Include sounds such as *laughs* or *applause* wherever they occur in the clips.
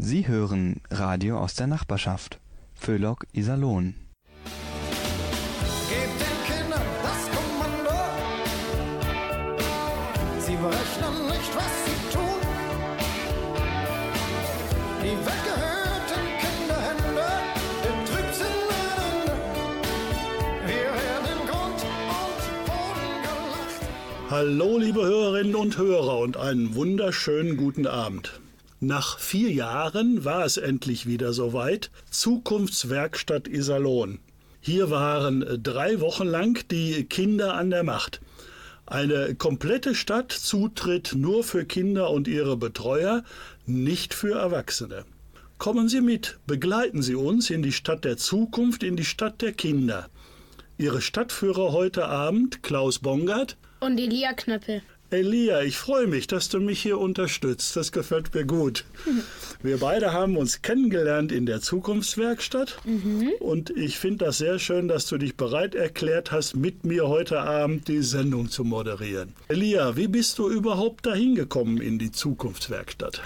Sie hören Radio aus der Nachbarschaft. Föhlock Iserlohn. Gebt den Kindern das Kommando. Sie berechnen nicht, was sie tun. Die weggehörten Kinderhände im Trübsinn. Wir werden Grund und Boden gelacht. Hallo, liebe Hörerinnen und Hörer und einen wunderschönen guten Abend. Nach vier Jahren war es endlich wieder soweit. Zukunftswerkstatt Iserlohn. Hier waren drei Wochen lang die Kinder an der Macht. Eine komplette Stadt Zutritt nur für Kinder und ihre Betreuer, nicht für Erwachsene. Kommen Sie mit, begleiten Sie uns in die Stadt der Zukunft, in die Stadt der Kinder. Ihre Stadtführer heute Abend, Klaus Bongert, Und Elia Knöppel. Elia, ich freue mich, dass du mich hier unterstützt. Das gefällt mir gut. *laughs* Wir beide haben uns kennengelernt in der Zukunftswerkstatt und ich finde das sehr schön, dass du dich bereit erklärt hast, mit mir heute Abend die Sendung zu moderieren. Elia, wie bist du überhaupt dahin gekommen in die Zukunftswerkstatt?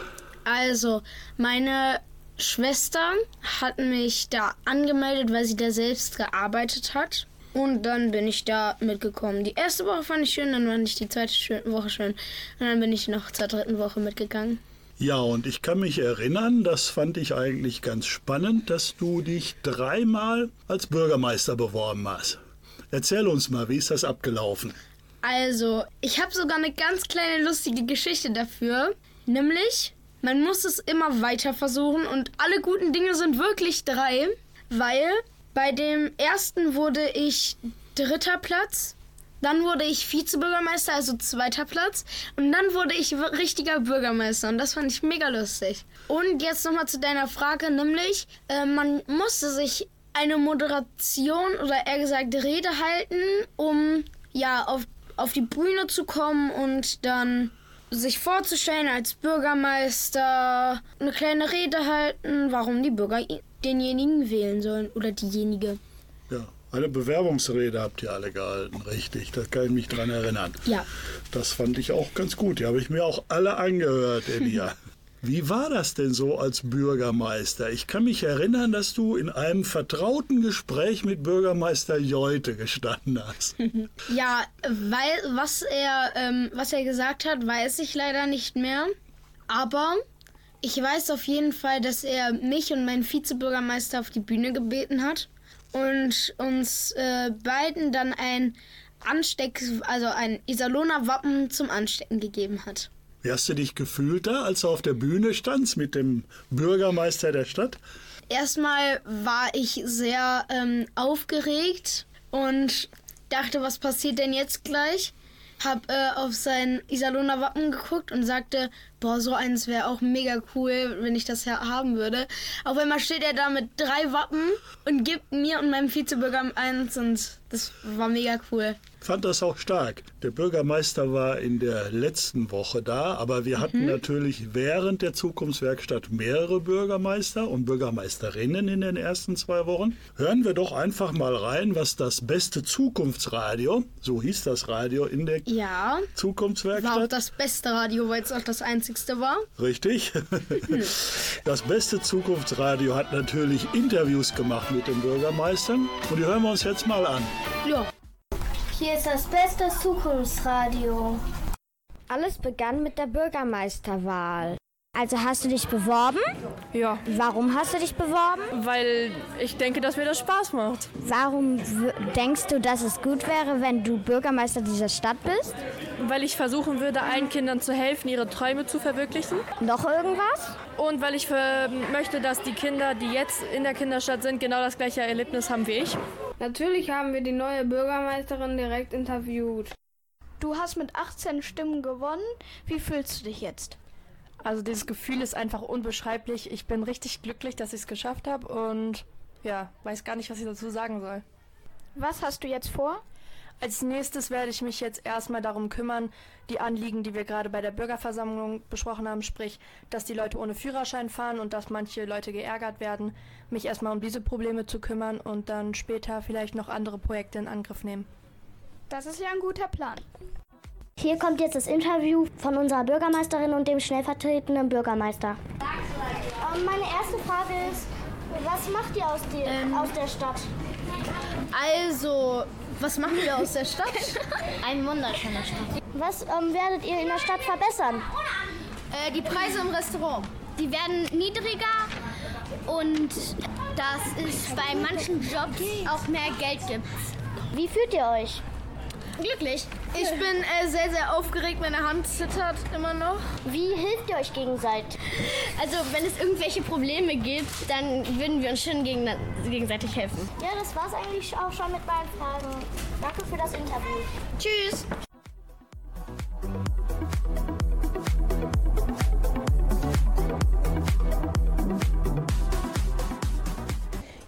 Also, meine Schwester hat mich da angemeldet, weil sie da selbst gearbeitet hat. Und dann bin ich da mitgekommen. Die erste Woche fand ich schön, dann fand ich die zweite Woche schön. Und dann bin ich noch zur dritten Woche mitgegangen. Ja, und ich kann mich erinnern, das fand ich eigentlich ganz spannend, dass du dich dreimal als Bürgermeister beworben hast. Erzähl uns mal, wie ist das abgelaufen? Also, ich habe sogar eine ganz kleine lustige Geschichte dafür. Nämlich, man muss es immer weiter versuchen und alle guten Dinge sind wirklich drei, weil bei dem ersten wurde ich dritter Platz, dann wurde ich Vizebürgermeister, also zweiter Platz und dann wurde ich richtiger Bürgermeister und das fand ich mega lustig. Und jetzt nochmal zu deiner Frage, nämlich, äh, man musste sich eine Moderation oder eher gesagt Rede halten, um ja auf, auf die Bühne zu kommen und dann sich vorzustellen als Bürgermeister, eine kleine Rede halten, warum die Bürger denjenigen wählen sollen oder diejenige. Ja, eine Bewerbungsrede habt ihr alle gehalten, richtig. Da kann ich mich dran erinnern. Ja. Das fand ich auch ganz gut. Die habe ich mir auch alle angehört, Elia. *laughs* Wie war das denn so als Bürgermeister? Ich kann mich erinnern, dass du in einem vertrauten Gespräch mit Bürgermeister Jolte gestanden hast. *laughs* Ja, weil was er, ähm, was er gesagt hat, weiß ich leider nicht mehr. Aber ich weiß auf jeden Fall, dass er mich und meinen Vizebürgermeister auf die Bühne gebeten hat und uns äh, beiden dann ein Ansteck, also ein Iserlohner Wappen zum Anstecken gegeben hat. Wie hast du dich gefühlt da, als du auf der Bühne standst mit dem Bürgermeister der Stadt? Erstmal war ich sehr ähm, aufgeregt und dachte, was passiert denn jetzt gleich? Hab äh, auf sein Iserlohner Wappen geguckt und sagte, boah, so eins wäre auch mega cool, wenn ich das ja haben würde. Auf einmal steht er da mit drei Wappen und gibt mir und meinem Vizebürger eins und das war mega cool. fand das auch stark. Der Bürgermeister war in der letzten Woche da, aber wir hatten natürlich während der Zukunftswerkstatt mehrere Bürgermeister und Bürgermeisterinnen in den ersten zwei Wochen. Hören wir doch einfach mal rein, was das beste Zukunftsradio, so hieß das Radio in der Ja, war auch Zukunftswerkstatt. das beste Radio, weil es auch das einzigste war. Richtig. Das beste Zukunftsradio hat natürlich Interviews gemacht mit den Bürgermeistern und die hören wir uns jetzt mal an. Ja. Hier ist das beste Zukunftsradio. Alles begann mit der Bürgermeisterwahl. Also hast du dich beworben? Ja, Warum hast du dich beworben? weil ich denke, dass mir das Spaß macht. Warum denkst du, dass es gut wäre, wenn du Bürgermeister dieser Stadt bist? Weil ich versuchen würde, allen Kindern zu helfen, ihre Träume zu verwirklichen. Noch irgendwas? Und weil ich äh, möchte, dass die Kinder, die jetzt in der Kinderstadt sind, genau das gleiche Erlebnis haben wie ich. Natürlich haben wir die neue Bürgermeisterin direkt interviewt. Du hast mit 18 Stimmen gewonnen. Wie fühlst du dich jetzt? Also dieses Gefühl ist einfach unbeschreiblich. Ich bin richtig glücklich, dass ich es geschafft habe und ja, weiß gar nicht, was ich dazu sagen soll. Was hast du jetzt vor? Als nächstes werde ich mich jetzt erstmal darum kümmern, die Anliegen, die wir gerade bei der Bürgerversammlung besprochen haben, sprich, dass die Leute ohne Führerschein fahren und dass manche Leute geärgert werden, mich erstmal um diese Probleme zu kümmern und dann später vielleicht noch andere Projekte in Angriff nehmen. Das ist ja ein guter Plan. Hier kommt jetzt das Interview von unserer Bürgermeisterin und dem stellvertretenden Bürgermeister. Ähm, meine erste Frage ist, was macht ihr aus, die, Ähm. aus der Stadt? Also, was machen wir aus der Stadt? *laughs* Ein wunderschöner Stadt. Was ähm, werdet ihr in der Stadt verbessern? äh, die Preise im Restaurant. Die werden niedriger und dass es bei manchen Jobs auch mehr Geld gibt. Wie fühlt ihr euch? Glücklich. Ich bin äh, sehr, sehr aufgeregt. Meine Hand zittert immer noch. Wie hilft ihr euch gegenseitig? Also wenn es irgendwelche Probleme gibt, dann würden wir uns gegen, gegenseitig helfen. Ja, das war's eigentlich auch schon mit meinen Fragen. Danke für das Interview. Tschüss.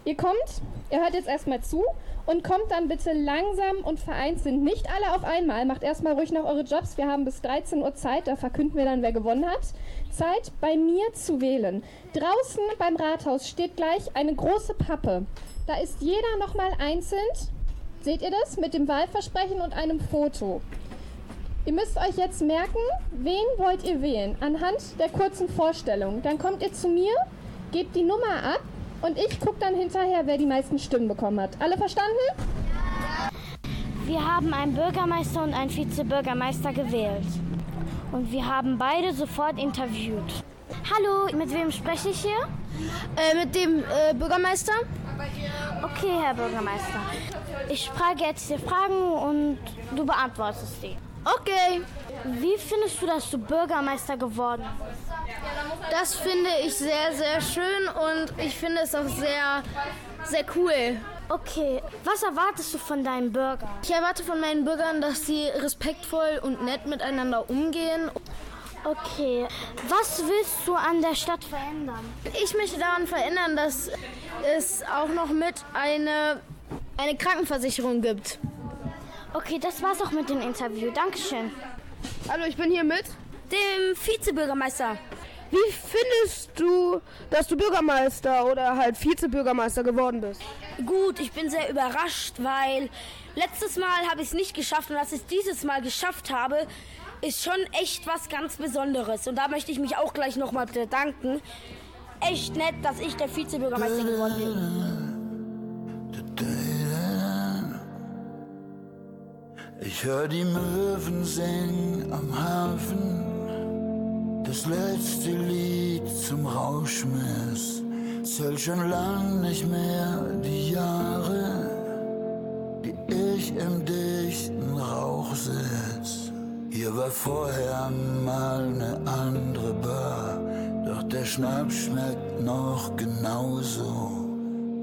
Ihr kommt, ihr hört jetzt erstmal zu und kommt dann bitte langsam und vereinzelt. Nicht alle auf einmal. Macht erstmal ruhig noch eure Jobs. Wir haben bis 13 Uhr Zeit. Da verkünden wir dann, wer gewonnen hat. Zeit, bei mir zu wählen. Draußen beim Rathaus steht gleich eine große Pappe. Da ist jeder nochmal einzeln. Seht ihr das? Mit dem Wahlversprechen und einem Foto. Ihr müsst euch jetzt merken, wen wollt ihr wählen? Anhand der kurzen Vorstellung. Dann kommt ihr zu mir, gebt die Nummer ab und ich gucke dann hinterher, wer die meisten Stimmen bekommen hat. Alle verstanden? Wir haben einen Bürgermeister und einen Vizebürgermeister gewählt. Und wir haben beide sofort interviewt. Hallo, mit wem spreche ich hier? Äh, mit dem äh, Bürgermeister. Okay, Herr Bürgermeister. Ich frage jetzt die Fragen und du beantwortest sie. Okay. Wie findest du, dass du Bürgermeister geworden bist? Das finde ich sehr, sehr schön und ich finde es auch sehr, sehr cool. Okay, was erwartest du von deinen Bürgern? Ich erwarte von meinen Bürgern, dass sie respektvoll und nett miteinander umgehen. Okay, was willst du an der Stadt verändern? Ich möchte daran verändern, dass es auch noch mit eine, eine Krankenversicherung gibt. Okay, das war's auch mit dem Interview. Dankeschön. Hallo, ich bin hier mit. Dem Vizebürgermeister. Wie findest du, dass du Bürgermeister oder halt Vizebürgermeister geworden bist? Gut, ich bin sehr überrascht, weil letztes Mal habe ich es nicht geschafft und dass ich es dieses Mal geschafft habe, ist schon echt was ganz Besonderes. Und da möchte ich mich auch gleich nochmal bedanken. Echt nett, dass ich der Vizebürgermeister geworden bin. Ich hör die Möwen singen am Hafen, das letzte Lied zum Rauschmiss. Zählt schon lang nicht mehr die Jahre, die ich im dichten Rauch sitz. Hier war vorher mal ne andere Bar, doch der Schnaps schmeckt noch genauso.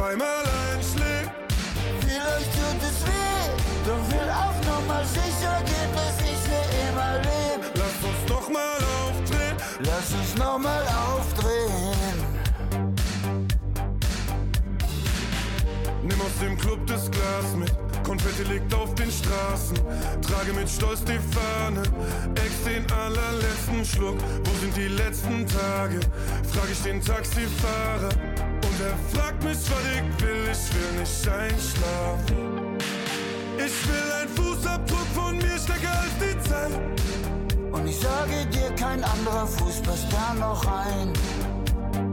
zweimal einschlägt. Vielleicht tut es weh, doch will auf Nummer sicher gehen, dass ich für immer leb. Lass uns nochmal aufdrehen. Lass uns nochmal aufdrehen. Nimm aus dem Club das Glas mit. Konfetti liegt auf den Straßen. Trage mit Stolz die Fahne. Ex den allerletzten Schluck. Wo sind die letzten Tage? Frag ich den Taxifahrer. Und er fragt mich, was ich will. Ich will nicht einschlafen. Ich will ein Fußabdruck von mir stärker als die Zeit. Und ich sage dir, kein anderer Fuß passt da noch rein.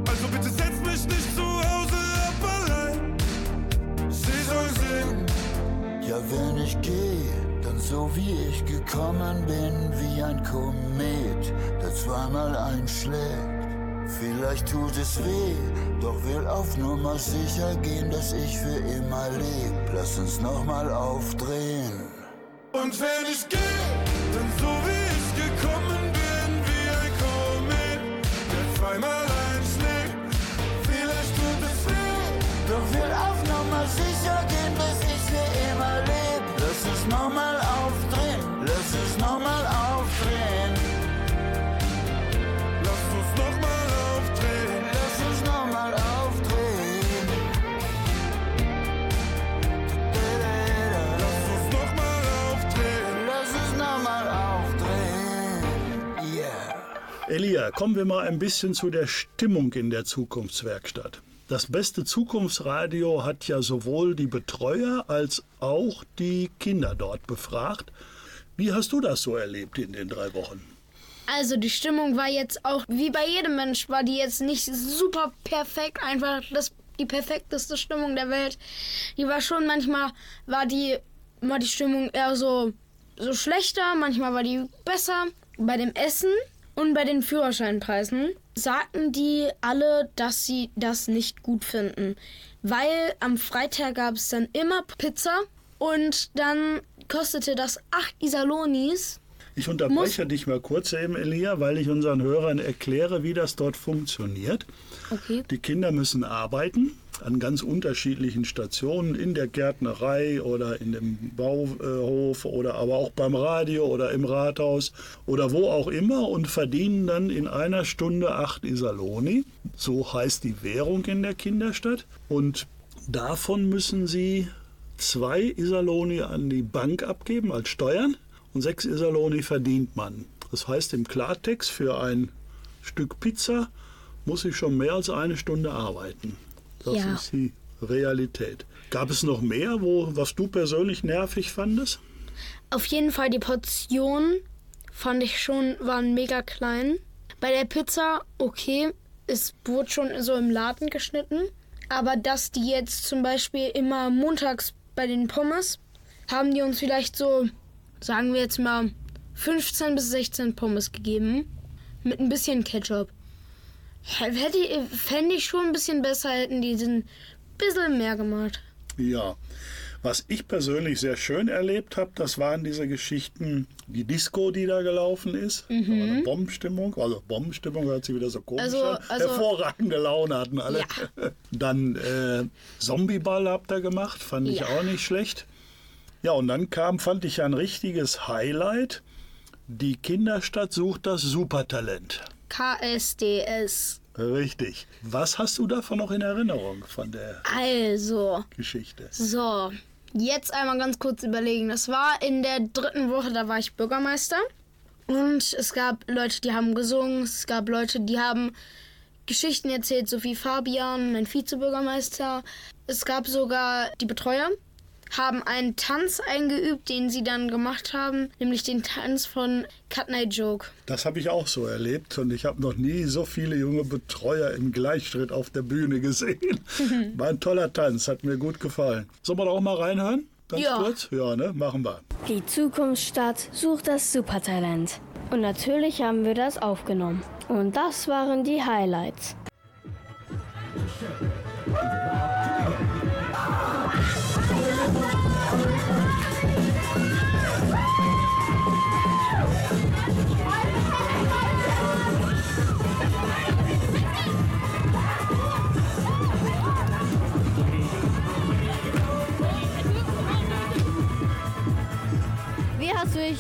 Also bitte setz mich nicht zu Hause ab allein. Sie soll sehen. Ja, wenn ich gehe, dann so wie ich gekommen bin, wie ein Komet, der zweimal einschlägt. Vielleicht tut es weh, doch will auf Nummer sicher gehen, dass ich für immer leb. Lass uns nochmal aufdrehen. Und wenn ich geh, dann so wie ich gekommen bin, wie ein Komet, der zweimal einschlägt. Vielleicht tut es weh, doch will auf Elia, kommen wir mal ein bisschen zu der Stimmung in der Zukunftswerkstatt. Das beste Zukunftsradio hat ja sowohl die Betreuer als auch die Kinder dort befragt. Wie hast du das so erlebt in den drei Wochen? Also die Stimmung war jetzt auch, wie bei jedem Mensch, war die jetzt nicht super perfekt, einfach das, die perfekteste Stimmung der Welt. Die war schon, manchmal war die, war die Stimmung eher so, so schlechter, manchmal war die besser. Bei dem Essen und bei den Führerscheinpreisen sagten die alle, dass sie das nicht gut finden. Weil am Freitag gab es dann immer Pizza und dann kostete das 8 Isalonis. Ich unterbreche dich mal kurz eben, Elia, weil ich unseren Hörern erkläre, wie das dort funktioniert. Okay. Die Kinder müssen arbeiten an ganz unterschiedlichen Stationen in der Gärtnerei oder in dem Bauhof oder aber auch beim Radio oder im Rathaus oder wo auch immer und verdienen dann in einer Stunde acht Isaloni. So heißt die Währung in der Kinderstadt. Und davon müssen sie zwei Isaloni an die Bank abgeben als Steuern und sechs Isaloni verdient man. Das heißt im Klartext, für ein Stück Pizza muss ich schon mehr als eine Stunde arbeiten. Das Ja. ist die Realität. Gab es noch mehr, wo, was du persönlich nervig fandest? Auf jeden Fall die Portionen fand ich schon, waren mega klein. Bei der Pizza, okay, es wurde schon so im Laden geschnitten. Aber dass die jetzt zum Beispiel immer montags bei den Pommes, haben die uns vielleicht so, sagen wir jetzt mal, 15 bis 16 Pommes gegeben. Mit ein bisschen Ketchup. Hätte, fände ich schon ein bisschen besser, hätten die ein bisschen mehr gemacht. Ja. Was ich persönlich sehr schön erlebt habe, das waren diese Geschichten, die Disco, die da gelaufen ist. Da war eine Bombenstimmung. Also Bombenstimmung hört sich wieder so komisch Also- an. also- Hervorragende Laune hatten alle. *laughs* Dann äh, Zombieball habt ihr gemacht, fand ich Ja. auch nicht schlecht. Ja, und dann kam, fand ich ein richtiges Highlight. Die Kinderstadt sucht das Supertalent. KSDS. Richtig. Was hast du davon noch in Erinnerung von der Also, Geschichte? So, jetzt einmal ganz kurz überlegen. Das war in der dritten Woche, da war ich Bürgermeister. Und es gab Leute, die haben gesungen. Es gab Leute, die haben Geschichten erzählt, so wie Fabian, mein Vizebürgermeister. Es gab sogar die Betreuer, haben einen Tanz eingeübt, den sie dann gemacht haben, nämlich den Tanz von Cut Night Joke. Das habe ich auch so erlebt und ich habe noch nie so viele junge Betreuer im Gleichschritt auf der Bühne gesehen. *laughs* War ein toller Tanz, hat mir gut gefallen. Sollen wir da auch mal reinhören? Ganz Ja. kurz? Ja, ne? Machen wir. Die Zukunftsstadt sucht das Supertalent. Und natürlich haben wir das aufgenommen. Und das waren die Highlights.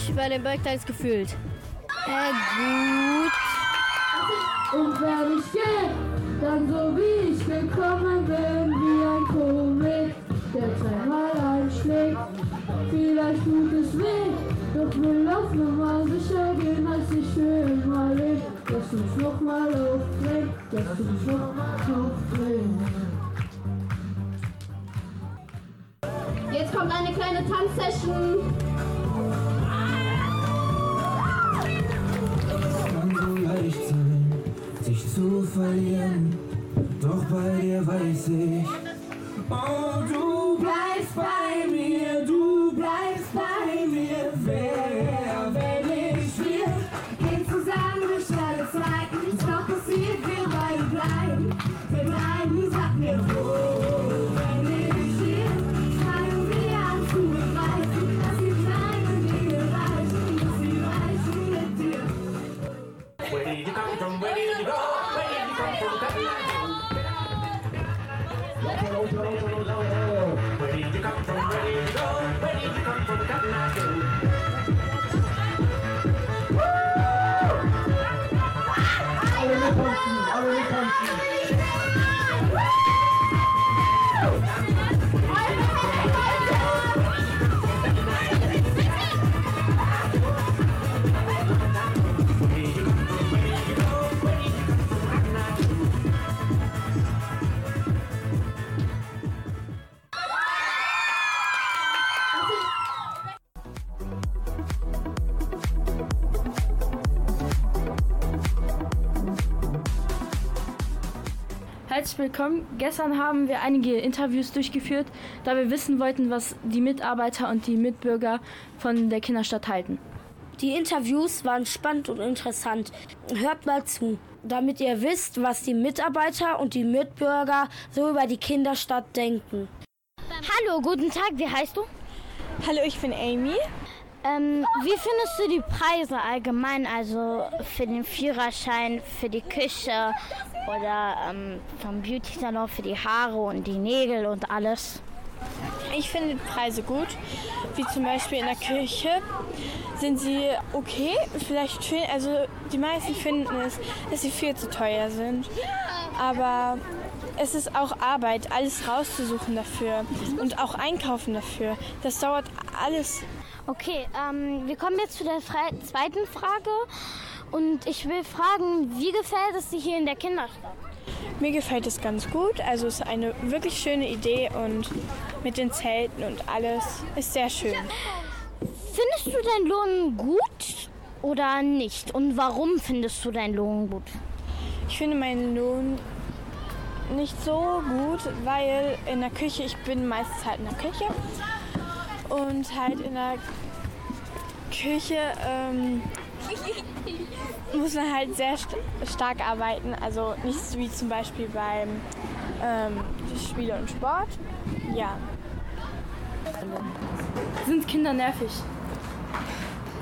Dich bei den Bergtags gefühlt? Äh, gut. Und wenn ich gehe, dann so wie ich gekommen bin, wie ein Komet, der dreimal einschlägt. Vielleicht tut es weh, doch will auf Nummer sicher gehen, als ich für immer leb. Lass uns noch mal aufdrehen, lass uns noch mal aufdrehen. Jetzt kommt eine kleine Tanzsession. Verlieren. Doch bei dir weiß ich, oh, du come Herzlich willkommen. Gestern haben wir einige Interviews durchgeführt, da wir wissen wollten, was die Mitarbeiter und die Mitbürger von der Kinderstadt halten. Die Interviews waren spannend und interessant. Hört mal zu, damit ihr wisst, was die Mitarbeiter und die Mitbürger so über die Kinderstadt denken. Hallo, guten Tag, wie heißt du? Hallo, ich bin Amy. Ähm, wie findest du die Preise allgemein, also für den Führerschein, für die Küche oder ähm, vom Beauty-Salon für die Haare und die Nägel und alles? Ich finde die Preise gut, wie zum Beispiel in der Küche sind sie okay. Vielleicht finden, also die meisten finden es, dass sie viel zu teuer sind. Aber es ist auch Arbeit, alles rauszusuchen dafür und auch einkaufen dafür. Das dauert alles. Okay, ähm, wir kommen jetzt zu der zweiten Frage. Und ich will fragen, wie gefällt es dir hier in der Kinderstadt? Mir gefällt es ganz gut. Also es ist eine wirklich schöne Idee und mit den Zelten und alles ist sehr schön. Findest du deinen Lohn gut oder nicht? Und warum findest du deinen Lohn gut? Ich finde meinen Lohn nicht so gut, weil in der Küche, ich bin meistens halt in der Küche und halt in der Küche ähm, *laughs* muss man halt sehr st stark arbeiten. Also nicht so wie zum Beispiel beim ähm, Spiele und Sport. Ja. Sind Kinder nervig?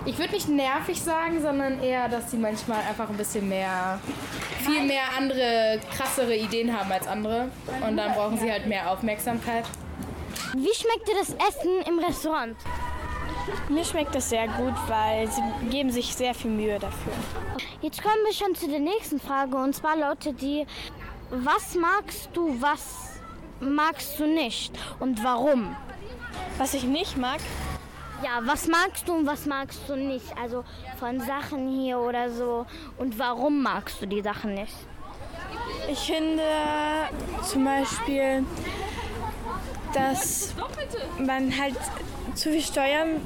Ich würde nicht nervig sagen, sondern eher, dass sie manchmal einfach ein bisschen mehr, viel mehr andere, krassere Ideen haben als andere. Und dann brauchen sie halt mehr Aufmerksamkeit. Wie schmeckt dir das Essen im Restaurant? Mir schmeckt das sehr gut, weil sie geben sich sehr viel Mühe dafür. Jetzt kommen wir schon zu der nächsten Frage und zwar lautet die, was magst du, was magst du nicht und warum? Was ich nicht mag? Ja, was magst du und was magst du nicht? Also von Sachen hier oder so. Und warum magst du die Sachen nicht? Ich finde zum Beispiel, dass man halt zu viel Steuern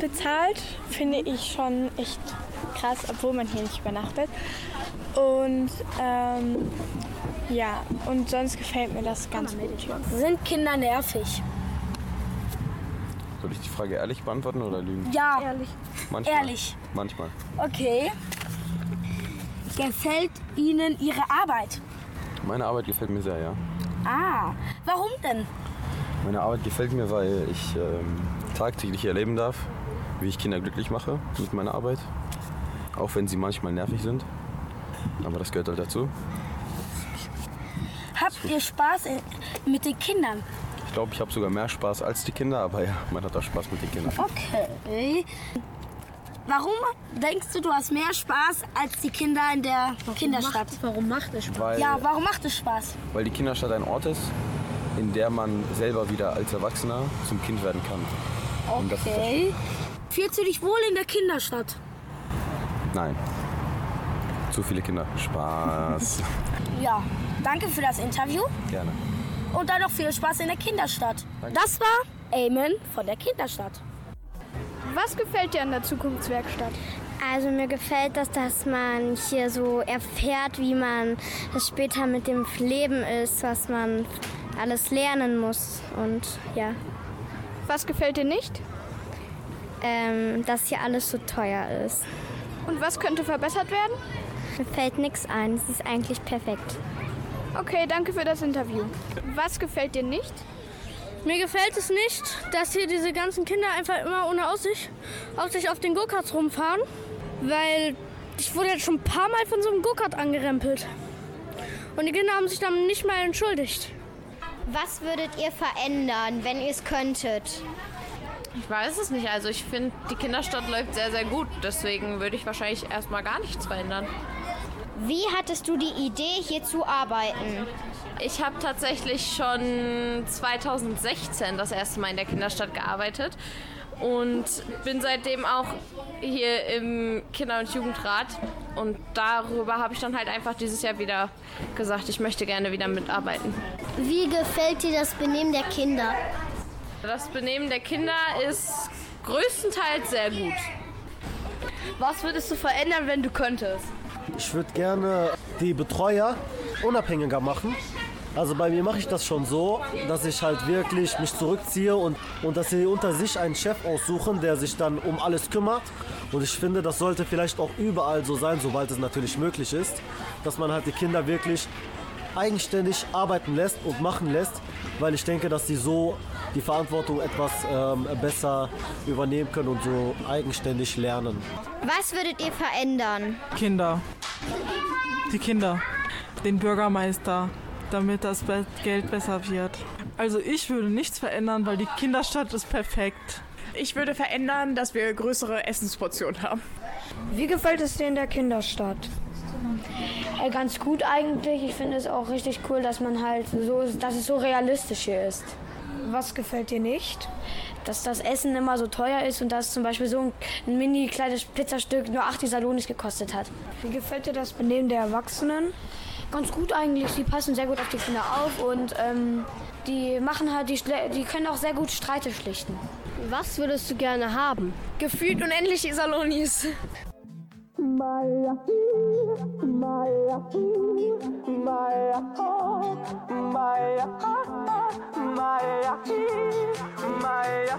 bezahlt, finde ich schon echt krass, obwohl man hier nicht übernachtet. Und ähm, ja, und sonst gefällt mir das ganz gut. Sind Kinder nervig? Soll ich die Frage ehrlich beantworten oder lügen? Ja. Ehrlich. Manchmal. Ehrlich. Manchmal. Okay. Gefällt Ihnen Ihre Arbeit? Meine Arbeit gefällt mir sehr, ja. Ah, warum denn? Meine Arbeit gefällt mir, weil ich ähm, tagtäglich erleben darf, wie ich Kinder glücklich mache mit meiner Arbeit. Auch wenn sie manchmal nervig sind. Aber das gehört halt dazu. Habt ihr Spaß in, mit den Kindern? Ich glaube, ich habe sogar mehr Spaß als die Kinder, aber ja, man hat auch Spaß mit den Kindern. Okay. Warum denkst du, du hast mehr Spaß als die Kinder in der Kinderstadt? warum macht es Spaß? Weil, Ja, warum macht es Spaß? weil die Kinderstadt ein Ort ist, in der man selber wieder als Erwachsener zum Kind werden kann. Und das ist das Okay. Fühlst du dich wohl in der Kinderstadt? Nein. Zu viele Kinder. Spaß. *laughs* Ja. Danke für das Interview Gerne. und dann noch viel Spaß in der Kinderstadt. Danke. Das war Eamon von der Kinderstadt. Was gefällt dir an der Zukunftswerkstatt? Also mir gefällt das, dass man hier so erfährt, wie man das später mit dem Leben ist, was man alles lernen muss und ja. Was gefällt dir nicht? Ähm, dass hier alles so teuer ist. Und was könnte verbessert werden? Mir fällt nichts ein, es ist eigentlich perfekt. Okay, danke für das Interview. Was gefällt dir nicht? Mir gefällt es nicht, dass hier diese ganzen Kinder einfach immer ohne Aussicht, Aussicht auf den Go-Karts rumfahren, weil ich wurde jetzt schon ein paar Mal von so einem Go-Kart angerempelt. Und die Kinder haben sich dann nicht mal entschuldigt. Was würdet ihr verändern, wenn ihr es könntet? Ich weiß es nicht. Also ich finde, die Kinderstadt läuft sehr, sehr gut. Deswegen würde ich wahrscheinlich erstmal gar nichts verändern. Wie hattest du die Idee, hier zu arbeiten? Ich habe tatsächlich schon 2016 das erste Mal in der Kinderstadt gearbeitet und bin seitdem auch hier im Kinder- und Jugendrat. Und darüber habe ich dann halt einfach dieses Jahr wieder gesagt, ich möchte gerne wieder mitarbeiten. Wie gefällt dir das Benehmen der Kinder? Das Benehmen der Kinder ist größtenteils sehr gut. Was würdest du verändern, wenn du könntest? Ich würde gerne die Betreuer unabhängiger machen Also bei mir mache ich das schon so, dass ich halt wirklich mich zurückziehe und, und dass sie unter sich einen Chef aussuchen, der sich dann um alles kümmert. Und ich finde, das sollte vielleicht auch überall so sein, sobald es natürlich möglich ist, dass man halt die Kinder wirklich eigenständig arbeiten lässt und machen lässt, weil ich denke, dass sie so die Verantwortung etwas ähm, besser übernehmen können und so eigenständig lernen. Was würdet ihr verändern? Kinder. Die Kinder. Den Bürgermeister, damit das Geld besser wird. Also ich würde nichts verändern, weil die Kinderstadt ist perfekt. Ich würde verändern, dass wir größere Essensportionen haben. Wie gefällt es dir in der Kinderstadt? Äh, ganz gut eigentlich. Ich finde es auch richtig cool, dass man halt so, dass es so realistisch hier ist. Was gefällt dir nicht? Dass das Essen immer so teuer ist und dass zum Beispiel so ein mini kleines Pizzastück nur 80 Salonis gekostet hat. Wie gefällt dir das Benehmen der Erwachsenen? Ganz gut eigentlich. Sie passen sehr gut auf die Kinder auf und ähm, die machen halt, die, die können auch sehr gut Streite schlichten. Was würdest du gerne haben? Gefühlt unendliche Salonis. Maya, Maya, Maya, oh, Maya, Maya, Maya, Maya,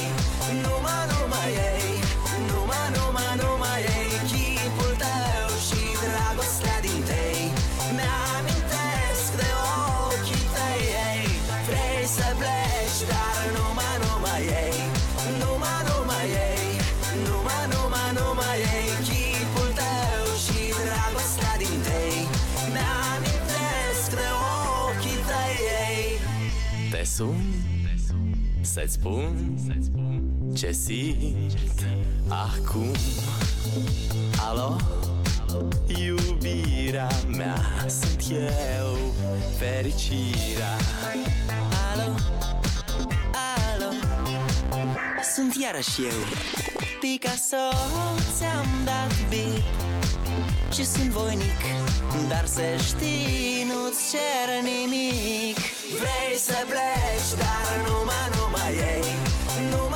sun să-ți spun ce simt acum. Alo, iubirea mea Sunt eu, fericirea. Alo, alo? Sunt iarăși eu Picasso, ți-am dat bip Și sunt voinic Dar să știi, nu-ți cer nimic. Vrei să pleci, dar numai, numai ei Numai, numai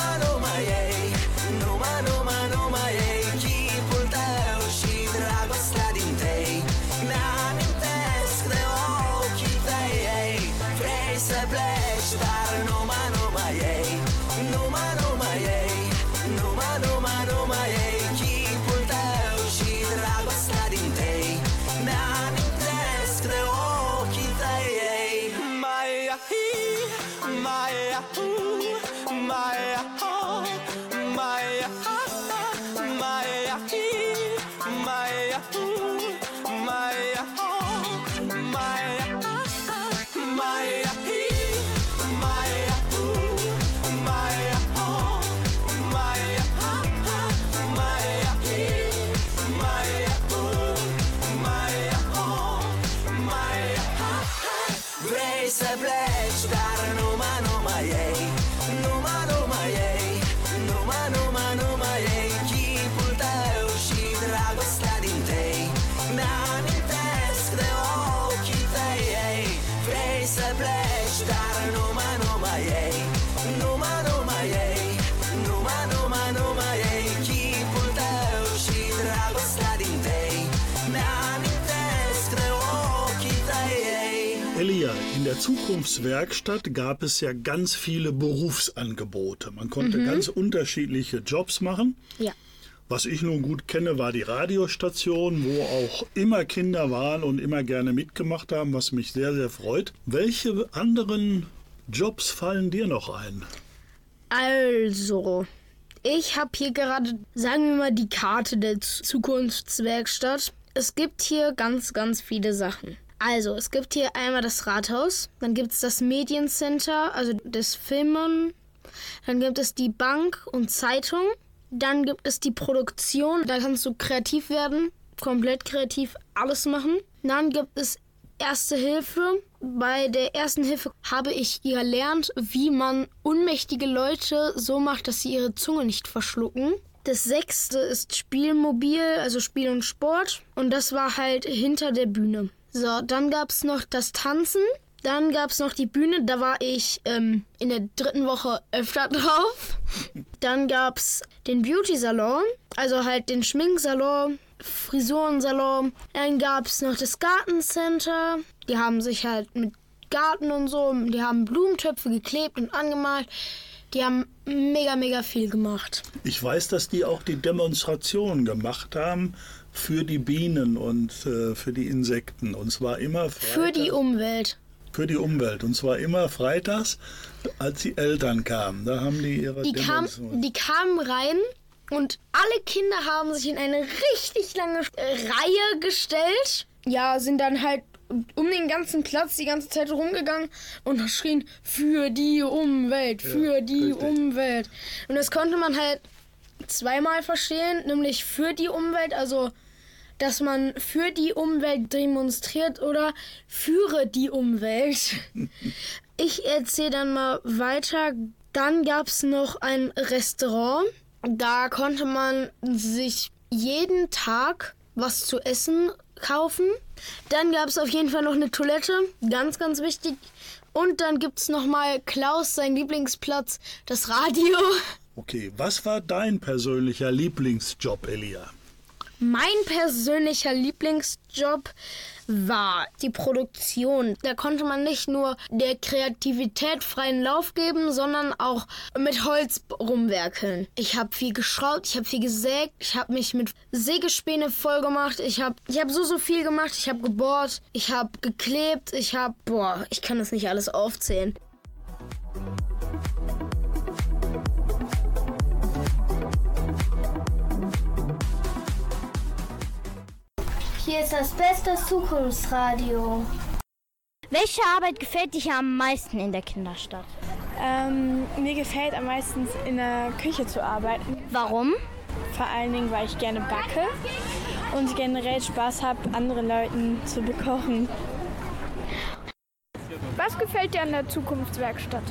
Zukunftswerkstatt gab es ja ganz viele Berufsangebote. Man konnte Mhm. ganz unterschiedliche Jobs machen. Ja. Was ich nun gut kenne, war die Radiostation, wo auch immer Kinder waren und immer gerne mitgemacht haben, was mich sehr, sehr freut. Welche anderen Jobs fallen dir noch ein? Also, Ich habe hier gerade, sagen wir mal, die Karte der Zukunftswerkstatt. Es gibt hier ganz, ganz viele Sachen. Also, es gibt hier einmal das Rathaus, dann gibt es das Mediencenter, also das Filmen, dann gibt es die Bank und Zeitung, dann gibt es die Produktion, da kannst du kreativ werden, komplett kreativ alles machen. Dann gibt es Erste Hilfe. Bei der ersten Hilfe habe ich gelernt, wie man unmächtige Leute so macht, dass sie ihre Zunge nicht verschlucken. Das sechste ist Spielmobil, also Spiel und Sport. Und das war halt hinter der Bühne. So, dann gab es noch das Tanzen. Dann gab es noch die Bühne, da war ich ähm, in der dritten Woche öfter *laughs* drauf. Dann gab es den Beauty-Salon, also halt den Schminksalon, Frisurensalon. Dann gab es noch das Gartencenter. Die haben sich halt mit Garten und so, die haben Blumentöpfe geklebt und angemalt. Die haben mega, mega viel gemacht. Ich weiß, dass die auch die Demonstration gemacht haben für die Bienen und äh, für die Insekten. Und zwar immer freitags, Für die Umwelt. für die Umwelt. Und zwar immer freitags, als die Eltern kamen. Da haben die ihre Die, kam, die kamen rein und alle Kinder haben sich in eine richtig lange äh, Reihe gestellt. Ja, sind dann halt um den ganzen Platz die ganze Zeit rumgegangen und schrien für die Umwelt, für die Umwelt. Und das konnte man halt zweimal verstehen, nämlich für die Umwelt, also dass man für die Umwelt demonstriert oder führe die Umwelt. *laughs* Ich erzähle dann mal weiter. Dann gab es noch ein Restaurant. Da konnte man sich jeden Tag was zu essen kaufen. Dann gab es auf jeden Fall noch eine Toilette, ganz, ganz wichtig. Und dann gibt es nochmal Klaus, sein Lieblingsplatz, das Radio. Okay, was war dein persönlicher Lieblingsjob, Elia? Mein persönlicher Lieblingsjob war die Produktion. Da konnte man nicht nur der Kreativität freien Lauf geben, sondern auch mit Holz rumwerkeln. Ich habe viel geschraubt, ich habe viel gesägt, ich habe mich mit Sägespäne voll gemacht, ich habe ich hab so, so viel gemacht, ich habe gebohrt, ich habe geklebt, ich habe, boah, ich kann das nicht alles aufzählen. Hier ist das beste Zukunftsradio. Welche Arbeit gefällt dir am meisten in der Kinderstadt? Ähm, mir gefällt am meisten in der Küche zu arbeiten. Warum? Vor allen Dingen, weil ich gerne backe und generell Spaß habe, anderen Leuten zu bekochen. Was gefällt dir an der Zukunftswerkstatt?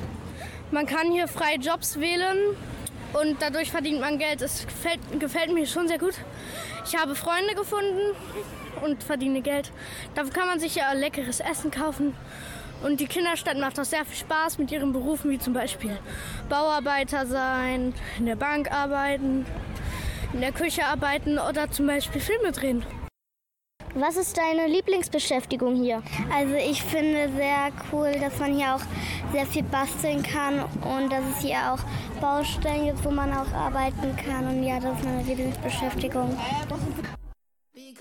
Man kann hier freie Jobs wählen und dadurch verdient man Geld. Es gefällt, gefällt mir schon sehr gut. Ich habe Freunde gefunden und verdiene Geld. Dafür kann man sich ja leckeres Essen kaufen. Und die Kinderstadt macht auch sehr viel Spaß mit ihren Berufen, wie zum Beispiel Bauarbeiter sein, in der Bank arbeiten, in der Küche arbeiten oder zum Beispiel Filme drehen. Was ist deine Lieblingsbeschäftigung hier? Also ich finde sehr cool, dass man hier auch sehr viel basteln kann und dass es hier auch Baustellen gibt, wo man auch arbeiten kann. Und ja, das ist meine Lieblingsbeschäftigung.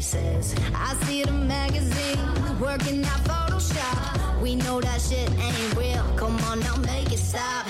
places. I see the magazines working out Photoshop. We know that shit ain't real. Come on now, make it stop.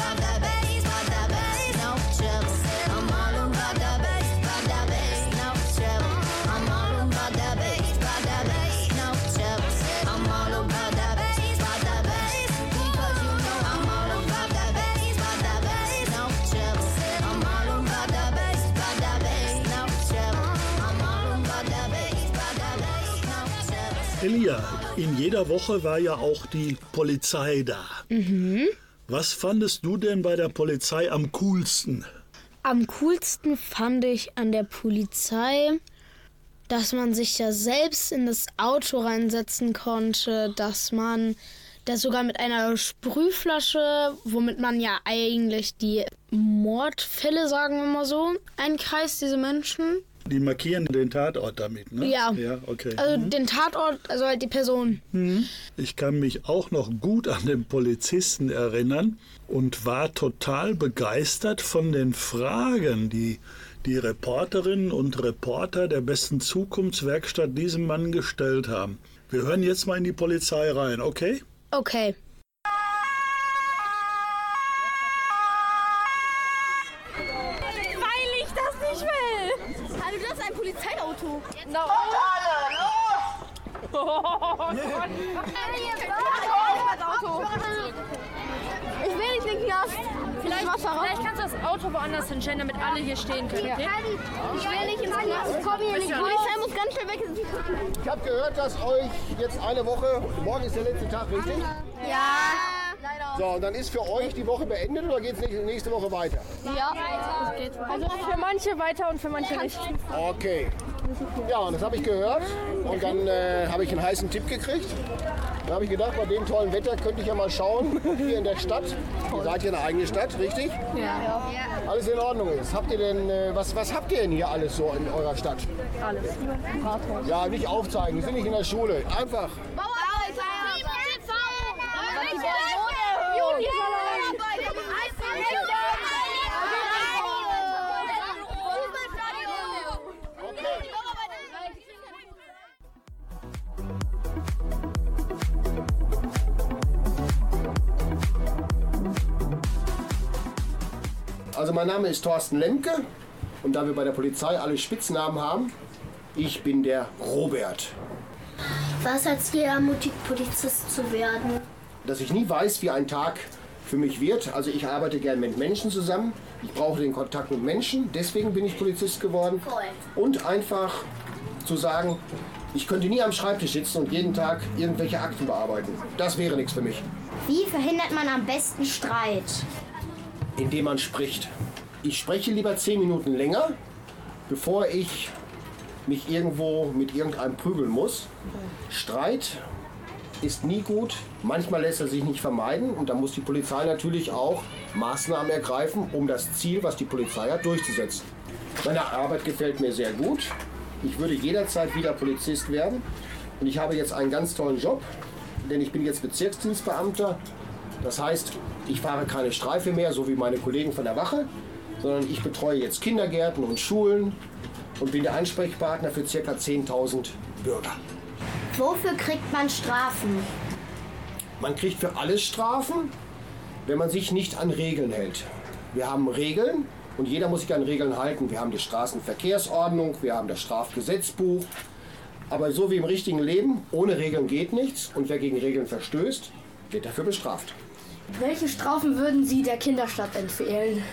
Elia, in jeder Woche war ja auch die Polizei da. Mhm. Was fandest du denn bei der Polizei am coolsten? Am coolsten fand ich an der Polizei, dass man sich ja selbst in das Auto reinsetzen konnte, dass man das sogar mit einer Sprühflasche, womit man ja eigentlich die Mordfälle, sagen wir mal so, einkreist, diese Menschen. Die markieren den Tatort damit, ne? Ja. Ja, okay. Also Mhm. den Tatort, also halt die Person. Mhm. Ich kann mich auch noch gut an den Polizisten erinnern und war total begeistert von den Fragen, die die Reporterinnen und Reporter der besten Zukunftswerkstatt diesem Mann gestellt haben. Wir hören jetzt mal in die Polizei rein, okay? Okay. Weil ich das nicht will. Hallo, das ist ein Polizeiauto. No. Ich will nicht in den Knast. Vielleicht, Ich vielleicht kannst du das Auto woanders hinstellen, damit alle hier stehen können, okay? Ich will nicht ins Knast. Komm hier nicht. Die Polizei muss ganz schnell weg. Ich habe gehört, dass euch jetzt eine Woche, morgen ist der letzte Tag, richtig? Ja. So, und dann ist für euch die Woche beendet oder geht es nächste Woche weiter? Ja. Also für manche weiter und für manche nicht. Okay. Ja, und das habe ich gehört. Und dann äh, habe ich einen heißen Tipp gekriegt. Da habe ich gedacht, bei dem tollen Wetter könnte ich ja mal schauen, hier in der Stadt. Ihr seid ja eine eigene Stadt, richtig? Ja. Alles in Ordnung ist. Habt ihr denn, äh, was, was habt ihr denn hier alles so in eurer Stadt? Alles. Rathaus. Ja, nicht aufzeigen, wir sind nicht in der Schule. Einfach. Also mein Name ist Thorsten Lemke und da wir bei der Polizei alle Spitznamen haben, ich bin der Robert. Was hat Sie ermutigt, Polizist zu werden? Dass ich nie weiß, wie ein Tag für mich wird. Also ich arbeite gern mit Menschen zusammen. Ich brauche den Kontakt mit Menschen. Deswegen bin ich Polizist geworden. Und einfach zu sagen, ich könnte nie am Schreibtisch sitzen und jeden Tag irgendwelche Akten bearbeiten. Das wäre nichts für mich. Wie verhindert man am besten Streit? Indem man spricht. Ich spreche lieber zehn Minuten länger, bevor ich mich irgendwo mit irgendeinem prügeln muss. Streit ist nie gut. Manchmal lässt er sich nicht vermeiden und da muss die Polizei natürlich auch Maßnahmen ergreifen, um das Ziel, was die Polizei hat, durchzusetzen. Meine Arbeit gefällt mir sehr gut. Ich würde jederzeit wieder Polizist werden und ich habe jetzt einen ganz tollen Job, denn ich bin jetzt Bezirksdienstbeamter. Das heißt, ich fahre keine Streife mehr, so wie meine Kollegen von der Wache, sondern ich betreue jetzt Kindergärten und Schulen und bin der Ansprechpartner für ca. 10.000 Bürger. Wofür kriegt man Strafen? Man kriegt für alles Strafen, wenn man sich nicht an Regeln hält. Wir haben Regeln und jeder muss sich an Regeln halten. Wir haben die Straßenverkehrsordnung, wir haben das Strafgesetzbuch. Aber so wie im richtigen Leben, ohne Regeln geht nichts und wer gegen Regeln verstößt, wird dafür bestraft. Welche Strafen würden Sie der Kinderstadt empfehlen?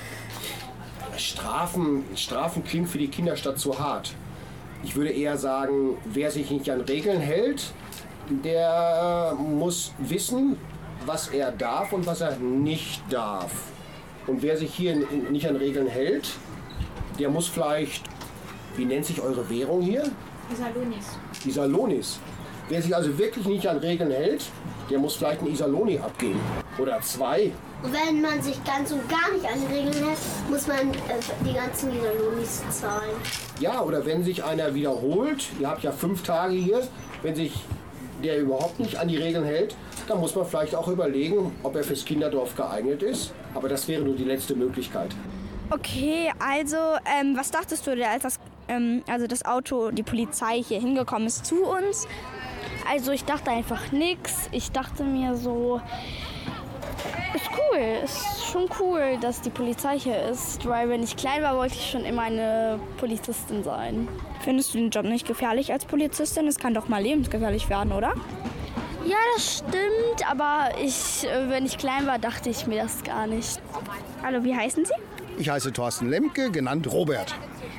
Strafen, Strafen klingt für die Kinderstadt zu hart. Ich würde eher sagen, wer sich nicht an Regeln hält, der muss wissen, was er darf und was er nicht darf. Und wer sich hier nicht an Regeln hält, der muss vielleicht, wie nennt sich eure Währung hier? Isalonis. Isalonis. Wer sich also wirklich nicht an Regeln hält, der muss vielleicht ein Isaloni abgeben. Oder zwei. Wenn man sich ganz und gar nicht an die Regeln hält, muss man äh, die ganzen Isalonis zahlen. Ja, oder wenn sich einer wiederholt, ihr habt ja fünf Tage hier, wenn sich der überhaupt nicht an die Regeln hält, dann muss man vielleicht auch überlegen, ob er fürs Kinderdorf geeignet ist. Aber das wäre nur die letzte Möglichkeit. Okay, also ähm, was dachtest du, als das, ähm, also das Auto, die Polizei hier hingekommen ist zu uns? Also ich dachte einfach nichts. Ich dachte mir so, ist cool, ist schon cool, dass die Polizei hier ist, weil wenn ich klein war, wollte ich schon immer eine Polizistin sein. Findest du den Job nicht gefährlich als Polizistin? Es kann doch mal lebensgefährlich werden, oder? Ja, das stimmt, aber ich, äh, wenn ich klein war, dachte ich mir das gar nicht. Hallo, wie heißen Sie? Ich heiße Thorsten Lemke, genannt Robert.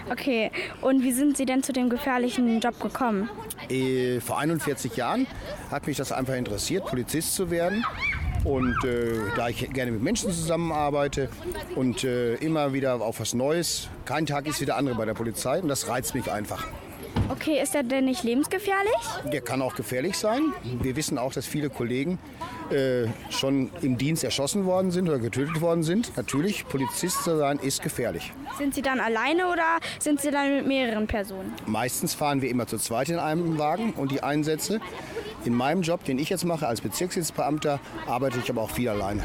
Okay, und wie sind Sie denn zu dem gefährlichen Job gekommen? Äh, vor 41 Jahren hat mich das einfach interessiert, Polizist zu werden. Und äh, da ich gerne mit Menschen zusammenarbeite und äh, immer wieder auf was Neues, kein Tag ist wie der andere bei der Polizei und das reizt mich einfach. Okay, ist er denn nicht lebensgefährlich? Der kann auch gefährlich sein. Wir wissen auch, dass viele Kollegen äh, schon im Dienst erschossen worden sind oder getötet worden sind. Natürlich, Polizist zu sein ist gefährlich. Sind Sie dann alleine oder sind Sie dann mit mehreren Personen? Meistens fahren wir immer zu zweit in einem Wagen und die Einsätze. In meinem Job, den ich jetzt mache als Bezirksdienstbeamter, arbeite ich aber auch viel alleine.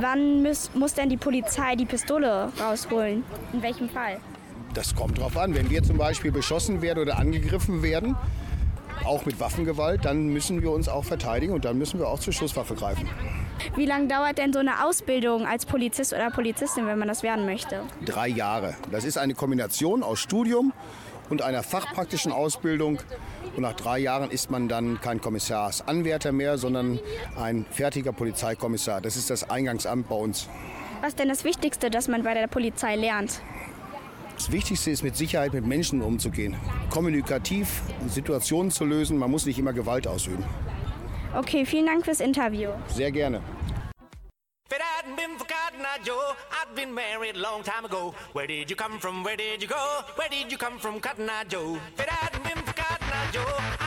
Wann muss, muss denn die Polizei die Pistole rausholen? In welchem Fall? Das kommt drauf an. Wenn wir zum Beispiel beschossen werden oder angegriffen werden, auch mit Waffengewalt, dann müssen wir uns auch verteidigen und dann müssen wir auch zur Schusswaffe greifen. Wie lange dauert denn so eine Ausbildung als Polizist oder Polizistin, wenn man das werden möchte? Drei Jahre. Das ist eine Kombination aus Studium und einer fachpraktischen Ausbildung. Und nach drei Jahren ist man dann kein Kommissarsanwärter mehr, sondern ein fertiger Polizeikommissar. Das ist das Eingangsamt bei uns. Was ist denn das Wichtigste, das man bei der Polizei lernt? Das Wichtigste ist mit Sicherheit mit Menschen umzugehen. Kommunikativ Situationen zu lösen. Man muss nicht immer Gewalt ausüben. Okay, vielen Dank fürs Interview. Sehr gerne. Where did you come from? Where did you go? Where did you come from, Cotton Eye Joe? If it hadn't been for Cotton Eye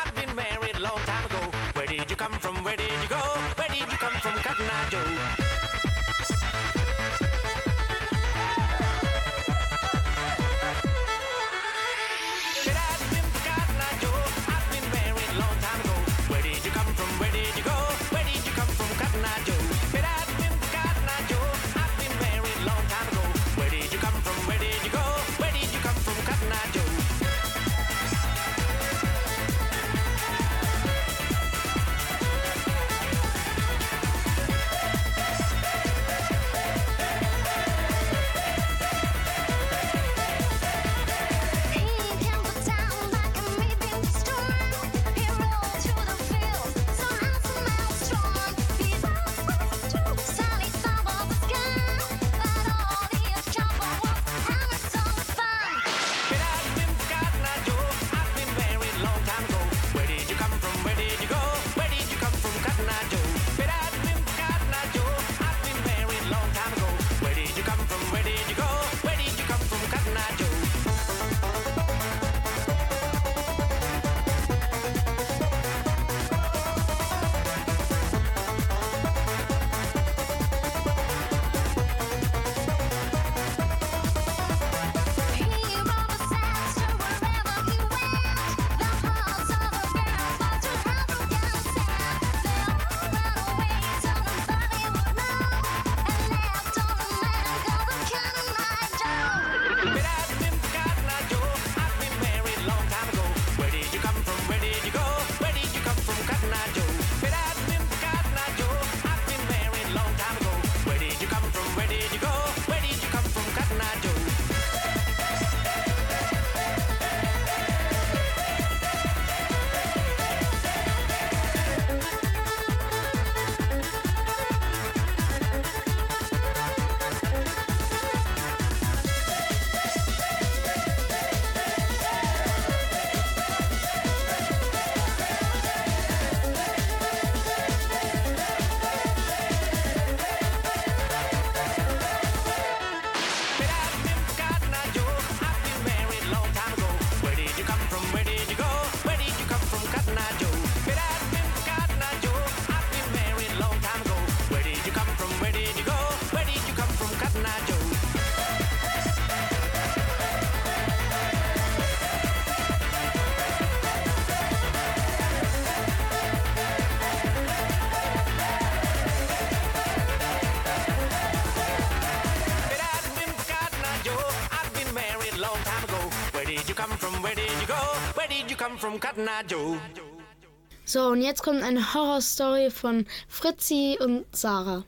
So, und jetzt kommt eine Horrorstory von Fritzi und Sarah.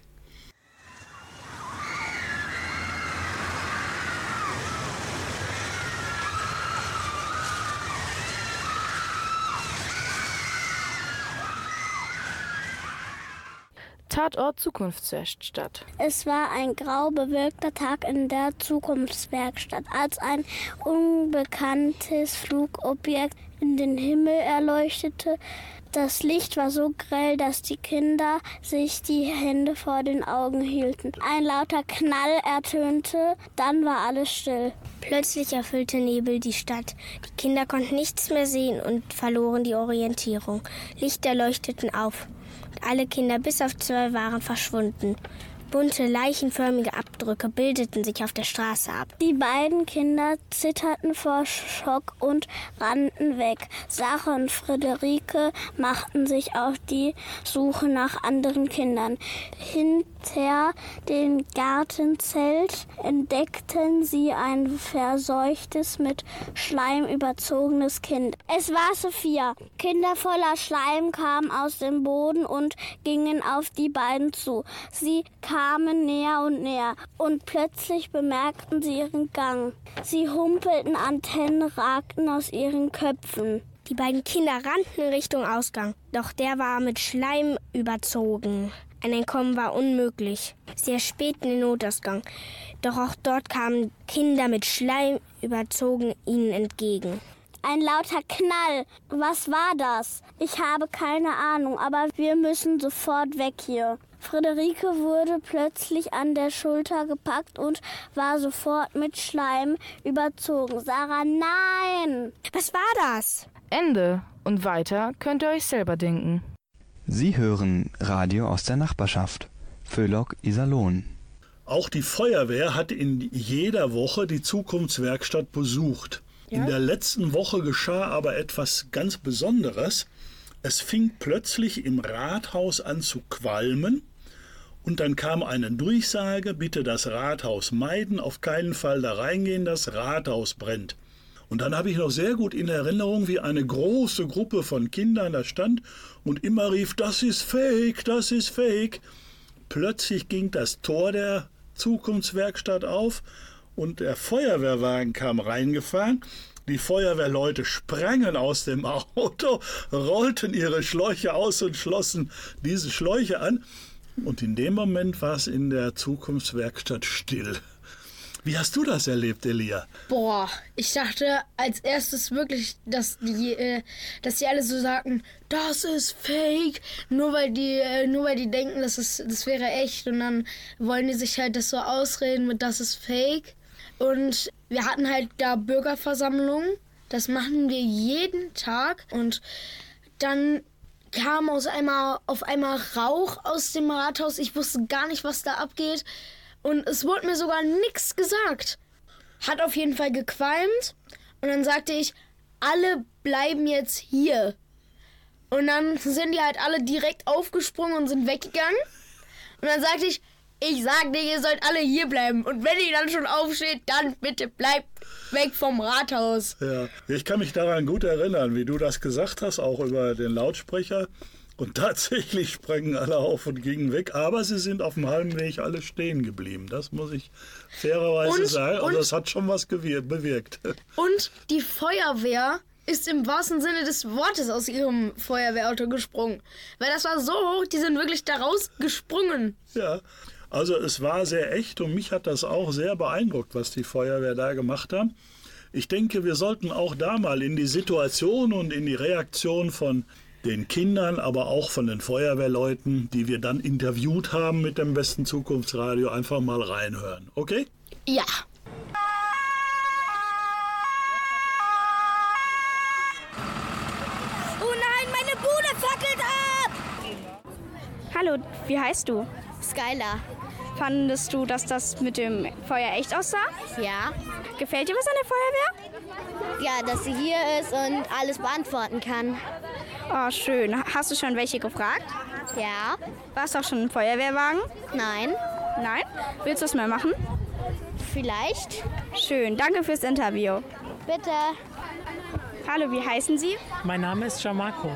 Tatort Zukunftswerkstatt. Es war ein grau bewölkter Tag in der Zukunftswerkstatt, als ein unbekanntes Flugobjekt in den Himmel erleuchtete. Das Licht war so grell, dass die Kinder sich die Hände vor den Augen hielten. Ein lauter Knall ertönte, dann war alles still. Plötzlich erfüllte Nebel die Stadt. Die Kinder konnten nichts mehr sehen und verloren die Orientierung. Lichter leuchteten auf. Alle Kinder bis auf zwei waren verschwunden. Bunte, leichenförmige Abdrücke bildeten sich auf der Straße ab. Die beiden Kinder zitterten vor Schock und rannten weg. Sarah und Friederike machten sich auf die Suche nach anderen Kindern. Hinter dem Gartenzelt entdeckten sie ein verseuchtes, mit Schleim überzogenes Kind. Es war Sophia. Kinder voller Schleim kamen aus dem Boden und gingen auf die beiden zu. Sie kamen näher und näher und plötzlich bemerkten sie ihren Gang. Sie humpelten, Antennen ragten aus ihren Köpfen. Die beiden Kinder rannten Richtung Ausgang, doch der war mit Schleim überzogen. Ein Entkommen war unmöglich. Sie erspähten den Notausgang, doch auch dort kamen Kinder mit Schleim überzogen ihnen entgegen. Ein lauter Knall. Was war das? Ich habe keine Ahnung, aber wir müssen sofort weg hier. Friederike wurde plötzlich an der Schulter gepackt und war sofort mit Schleim überzogen. Sarah, nein! Was war das? Ende. Und weiter könnt ihr euch selber denken. Sie hören Radio aus der Nachbarschaft. Föhlock Iserlohn. Auch die Feuerwehr hat in jeder Woche die Zukunftswerkstatt besucht. In der letzten Woche geschah aber etwas ganz Besonderes. Es fing plötzlich im Rathaus an zu qualmen und dann kam eine Durchsage, bitte das Rathaus meiden, auf keinen Fall da reingehen, das Rathaus brennt. Und dann habe ich noch sehr gut in Erinnerung, wie eine große Gruppe von Kindern da stand und immer rief, das ist fake, das ist fake. Plötzlich ging das Tor der Zukunftswerkstatt auf und der Feuerwehrwagen kam reingefahren. Die Feuerwehrleute sprangen aus dem *laughs* Auto, rollten ihre Schläuche aus und schlossen diese Schläuche an. Und in dem Moment war es in der Zukunftswerkstatt still. Wie hast du das erlebt, Elia? Boah, ich dachte als erstes wirklich, dass die, äh, dass die alle so sagten, das ist fake, nur weil die, äh, nur weil die denken, das ist, das wäre echt und dann wollen die sich halt das so ausreden mit, das ist fake. Und wir hatten halt da Bürgerversammlungen. Das machen wir jeden Tag und dann kam aus einmal auf einmal Rauch aus dem Rathaus. Ich wusste gar nicht, was da abgeht. Und es wurde mir sogar nichts gesagt. Hat auf jeden Fall gequalmt. Und dann sagte ich, alle bleiben jetzt hier. Und dann sind die halt alle direkt aufgesprungen und sind weggegangen. Und dann sagte ich, ich sag dir, ihr sollt alle hier bleiben. Und wenn ihr dann schon aufsteht, dann bitte bleibt weg vom Rathaus. Ja, ich kann mich daran gut erinnern, wie du das gesagt hast, auch über den Lautsprecher. Und tatsächlich sprangen alle auf und gingen weg, aber sie sind auf dem halben Weg alle stehen geblieben. Das muss ich fairerweise Und- sagen. Also und- das hat schon was bewirkt. *laughs* Und die Feuerwehr ist im wahrsten Sinne des Wortes aus ihrem Feuerwehrauto gesprungen. Weil das war so hoch, die sind wirklich da rausgesprungen. Ja, also es war sehr echt und mich hat das auch sehr beeindruckt, was die Feuerwehr da gemacht haben. Ich denke, wir sollten auch da mal in die Situation und in die Reaktion von den Kindern, aber auch von den Feuerwehrleuten, die wir dann interviewt haben mit dem besten Zukunftsradio, einfach mal reinhören. Okay? Ja. Oh nein, meine Bude fackelt ab! Hallo, wie heißt du? Skylar. Fandest du, dass das mit dem Feuer echt aussah? Ja. Gefällt dir was an der Feuerwehr? Ja, dass sie hier ist und alles beantworten kann. Oh, schön. Hast du schon welche gefragt? Ja. Warst du auch schon im Feuerwehrwagen? Nein. Nein? Willst du es mal machen? Vielleicht. Schön, danke fürs Interview. Bitte. Hallo, wie heißen Sie? Mein Name ist Jamako.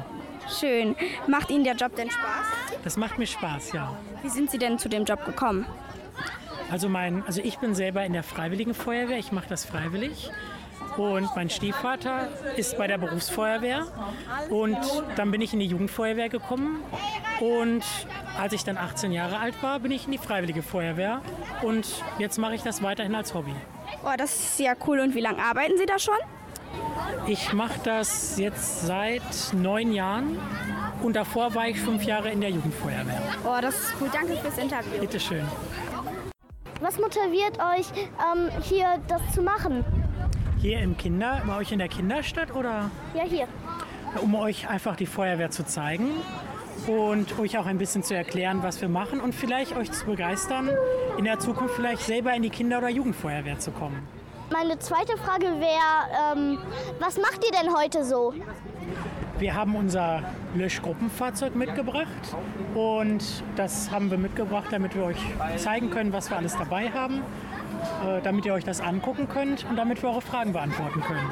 Schön. Macht Ihnen der Job denn Spaß? Das macht mir Spaß, ja. Wie sind Sie denn zu dem Job gekommen? Also, mein, also ich bin selber in der Freiwilligen Feuerwehr, ich mache das freiwillig. Und mein Stiefvater ist bei der Berufsfeuerwehr. Und dann bin ich in die Jugendfeuerwehr gekommen. Und als ich dann 18 Jahre alt war, bin ich in die Freiwillige Feuerwehr. Und jetzt mache ich das weiterhin als Hobby. Oh, das ist ja cool. Und wie lange arbeiten Sie da schon? Ich mache das jetzt seit neun Jahren. Und davor war ich fünf Jahre in der Jugendfeuerwehr. Oh, das ist cool. Danke fürs Interview. Bitte schön. Was motiviert euch, ähm, hier das zu machen? Hier im Kinder, bei euch in der Kinderstadt oder? Ja, hier. Um euch einfach die Feuerwehr zu zeigen und euch auch ein bisschen zu erklären, was wir machen und vielleicht euch zu begeistern, in der Zukunft vielleicht selber in die Kinder- oder Jugendfeuerwehr zu kommen. Meine zweite Frage wäre, ähm, was macht ihr denn heute so? Wir haben unser Löschgruppenfahrzeug mitgebracht und das haben wir mitgebracht, damit wir euch zeigen können, was wir alles dabei haben, äh, damit ihr euch das angucken könnt und damit wir eure Fragen beantworten können.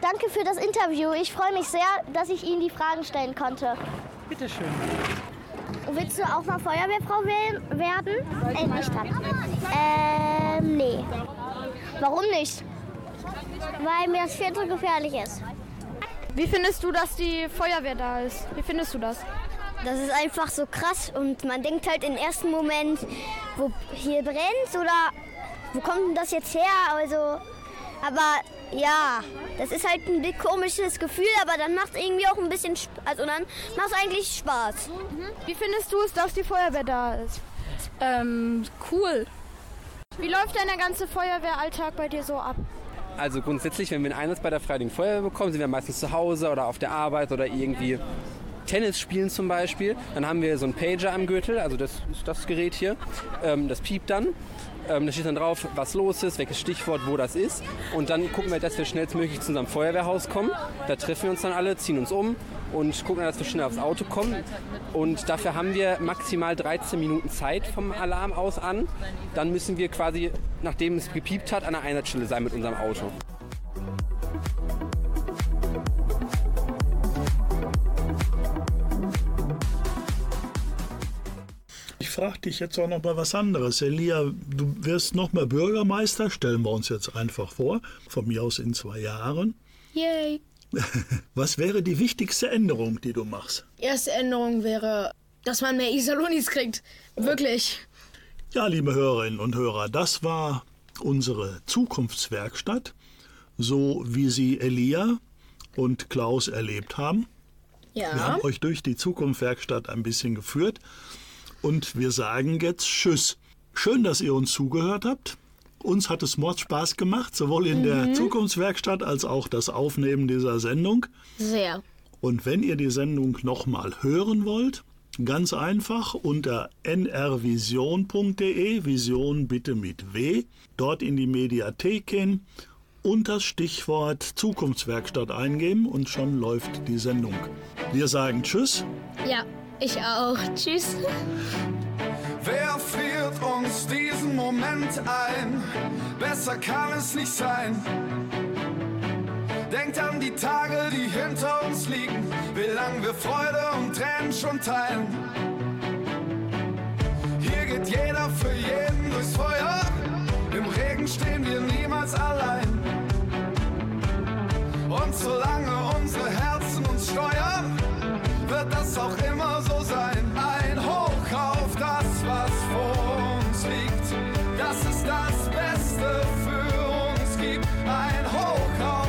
Danke für das Interview. Ich freue mich sehr, dass ich Ihnen die Fragen stellen konnte. Bitte schön. Willst du auch mal Feuerwehrfrau we- werden? Äh, nicht dann. Ähm, nee. Warum nicht? Weil mir das viel zu gefährlich ist. Wie findest du, dass die Feuerwehr da ist? Wie findest du das? Das ist einfach so krass und man denkt halt im ersten Moment, wo hier brennt oder wo kommt denn das jetzt her? Also, aber ja, das ist halt ein komisches Gefühl, aber dann macht es irgendwie auch ein bisschen, Sp- also dann macht es eigentlich Spaß. Wie findest du es, dass die Feuerwehr da ist? Ähm, cool. Wie läuft denn der ganze Feuerwehralltag bei dir so ab? Also grundsätzlich, wenn wir einen Einsatz bei der Freiwilligen Feuerwehr bekommen, sind wir meistens zu Hause oder auf der Arbeit oder irgendwie Tennis spielen zum Beispiel. Dann haben wir so einen Pager am Gürtel, also das ist das Gerät hier. Ähm, das piept dann. Ähm, da steht dann drauf, was los ist, welches Stichwort, wo das ist. Und dann gucken wir, dass wir schnellstmöglich zu unserem Feuerwehrhaus kommen. Da treffen wir uns dann alle, ziehen uns um und gucken, dass wir schnell aufs Auto kommen. Und dafür haben wir maximal 13 Minuten Zeit vom Alarm aus an. Dann müssen wir quasi, nachdem es gepiept hat, an der Einsatzstelle sein mit unserem Auto. Frage dich jetzt auch noch mal was anderes. Elia, du wirst noch mal Bürgermeister, stellen wir uns jetzt einfach vor, von mir aus in zwei Jahren. Yay. *laughs* Was wäre die wichtigste Änderung, die du machst? Erste Änderung wäre, dass man mehr Isalonis kriegt. Wirklich. Ja, liebe Hörerinnen und Hörer, das war unsere Zukunftswerkstatt, so wie sie Elia und Klaus erlebt haben. Ja. Wir haben euch durch die Zukunftswerkstatt ein bisschen geführt und wir sagen jetzt Tschüss. Schön, dass ihr uns zugehört habt. Uns hat es Mord Spaß gemacht, sowohl in der Mhm. Zukunftswerkstatt als auch das Aufnehmen dieser Sendung. Sehr. Und wenn ihr die Sendung nochmal hören wollt, ganz einfach unter nrvision.de, Vision bitte mit W, dort in die Mediathek gehen und das Stichwort Zukunftswerkstatt eingeben und schon läuft die Sendung. Wir sagen Tschüss. Ja, ich auch. Tschüss. Wer friert uns diesen Moment ein? Besser kann es nicht sein. Denkt an die Tage, die hinter uns liegen, wie lang wir Freude und Tränen schon teilen. Hier geht jeder für jeden durchs Feuer. Im Regen stehen wir niemals allein. Und solange unsere Herzen uns steuern, wird das auch immer so sein. Ein Hoch auf das, was vor uns liegt. Das ist das Beste für uns gibt. Ein Hoch auf